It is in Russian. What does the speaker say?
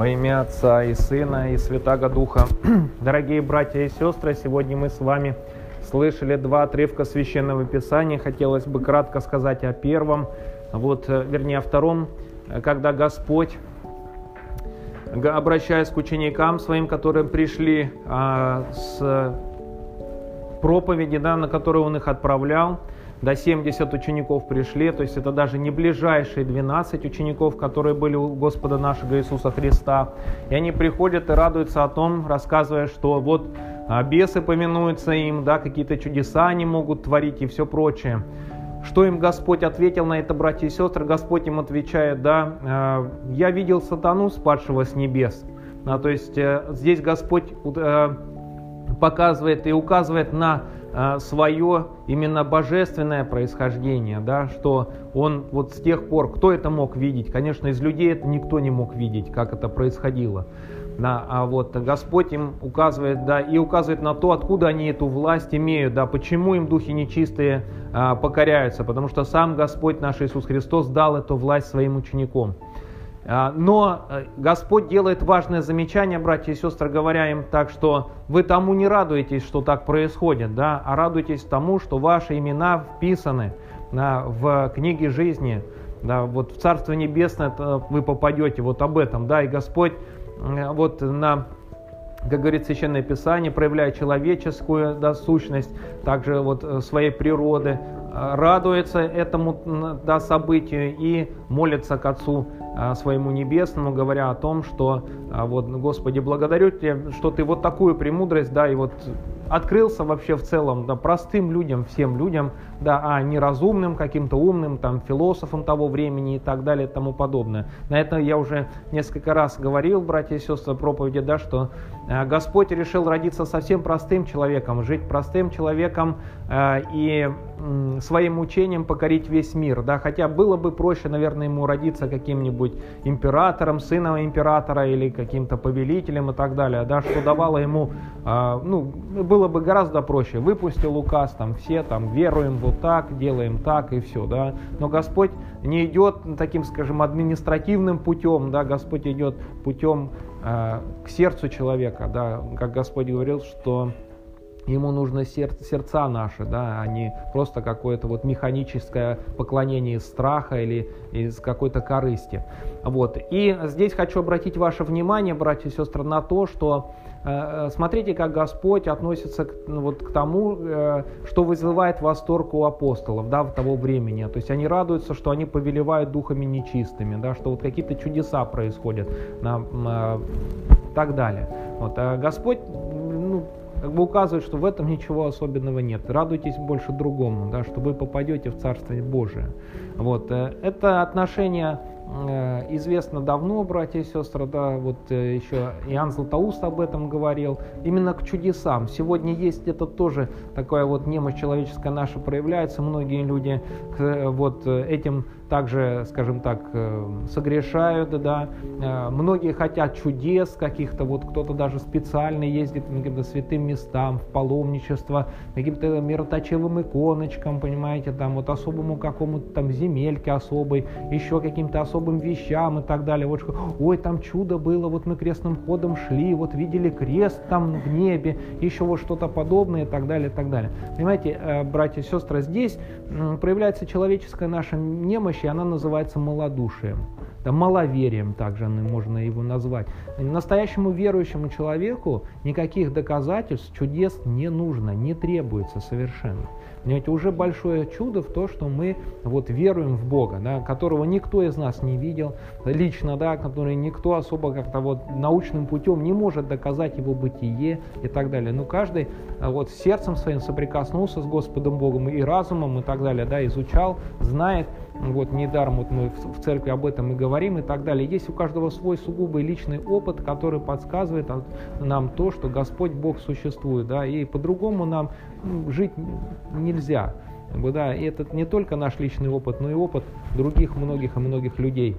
Во имя Отца и Сына и Святаго Духа. Дорогие братья и сестры, сегодня мы с вами слышали два отрывка Священного Писания. Хотелось бы кратко сказать о первом, вот, э, вернее о втором, когда Господь, обращаясь к ученикам своим, которые пришли а, с проповеди, да, на которую Он их отправлял, до 70 учеников пришли, то есть это даже не ближайшие 12 учеников, которые были у Господа нашего Иисуса Христа. И они приходят и радуются о том, рассказывая, что вот а, бесы поминуются им, да, какие-то чудеса они могут творить и все прочее. Что им Господь ответил на это, братья и сестры? Господь им отвечает, да, «А, я видел сатану, спадшего с небес. А, то есть э, здесь Господь э, показывает и указывает на а, свое именно божественное происхождение, да, что он вот с тех пор, кто это мог видеть? Конечно, из людей это никто не мог видеть, как это происходило. Да, а вот Господь им указывает, да, и указывает на то, откуда они эту власть имеют, да, почему им духи нечистые а, покоряются, потому что сам Господь наш Иисус Христос дал эту власть своим ученикам. А, но э, Господь делает важное замечание, братья и сестры, говоря им так, что вы тому не радуетесь, что так происходит, да, а радуйтесь тому, что ваши имена вписаны да, в книге жизни, да, вот в Царство Небесное вы попадете, вот об этом, да, и Господь вот на как говорит Священное Писание, проявляя человеческую да, сущность, также вот э, своей природы, э, радуется этому да, событию и молится к Отцу э, своему небесному, говоря о том, что вот, Господи, благодарю Тебя, что Ты вот такую премудрость, да, и вот открылся вообще в целом да, простым людям, всем людям, да, а не разумным, каким-то умным, там, философам того времени и так далее и тому подобное. На это я уже несколько раз говорил, братья и сестры, проповеди, да, что э, Господь решил родиться совсем простым человеком, жить простым человеком э, и своим учением покорить весь мир, да, хотя было бы проще, наверное, ему родиться каким-нибудь императором, сыном императора или каким-то повелителем и так далее, да, что давало ему, э, ну, было бы гораздо проще. Выпустил указ, там все там веруем вот так, делаем так и все, да. Но Господь не идет таким, скажем, административным путем, да, Господь идет путем э, к сердцу человека, да, как Господь говорил, что ему нужно сердце, сердца наши, да, а не просто какое-то вот механическое поклонение из страха или из какой-то корысти. Вот. И здесь хочу обратить ваше внимание, братья и сестры, на то, что Э, э, смотрите, как Господь относится к, ну, вот, к тому, э, что вызывает восторг у апостолов да, в того времени. То есть они радуются, что они повелевают духами нечистыми, да, что вот какие-то чудеса происходят и так далее. Вот, а Господь как бы указывает, что в этом ничего особенного нет. Радуйтесь больше другому, да, что вы попадете в Царство Божие. Вот, это отношение Э, известно давно, братья и сестры, да, вот э, еще Иоанн Златоуст об этом говорил, именно к чудесам. Сегодня есть это тоже такая вот немощь человеческая наша проявляется, многие люди к вот этим также, скажем так, э, согрешают, да, э, многие хотят чудес каких-то, вот кто-то даже специально ездит к каким-то святым местам, в паломничество, каким-то мироточевым иконочкам, понимаете, там вот особому какому-то там земельке особой, еще каким-то особым вещам и так далее. Вот, ой, там чудо было, вот мы крестным ходом шли, вот видели крест там в небе, еще вот что-то подобное и так далее, и так далее. Понимаете, э, братья и сестры, здесь проявляется человеческая наша немощь, вещи, она называется малодушием. Да, маловерием также можно его назвать. Настоящему верующему человеку никаких доказательств, чудес не нужно, не требуется совершенно. Понимаете, уже большое чудо в то, что мы вот веруем в Бога, да, которого никто из нас видел лично, да, который никто особо как-то вот научным путем не может доказать его бытие и так далее. Но каждый а, вот сердцем своим соприкоснулся с Господом Богом и разумом и так далее, да, изучал, знает, вот недаром вот мы в церкви об этом и говорим и так далее. Есть у каждого свой сугубый личный опыт, который подсказывает нам то, что Господь Бог существует, да, и по-другому нам жить нельзя. Да, и это не только наш личный опыт, но и опыт других многих и многих людей.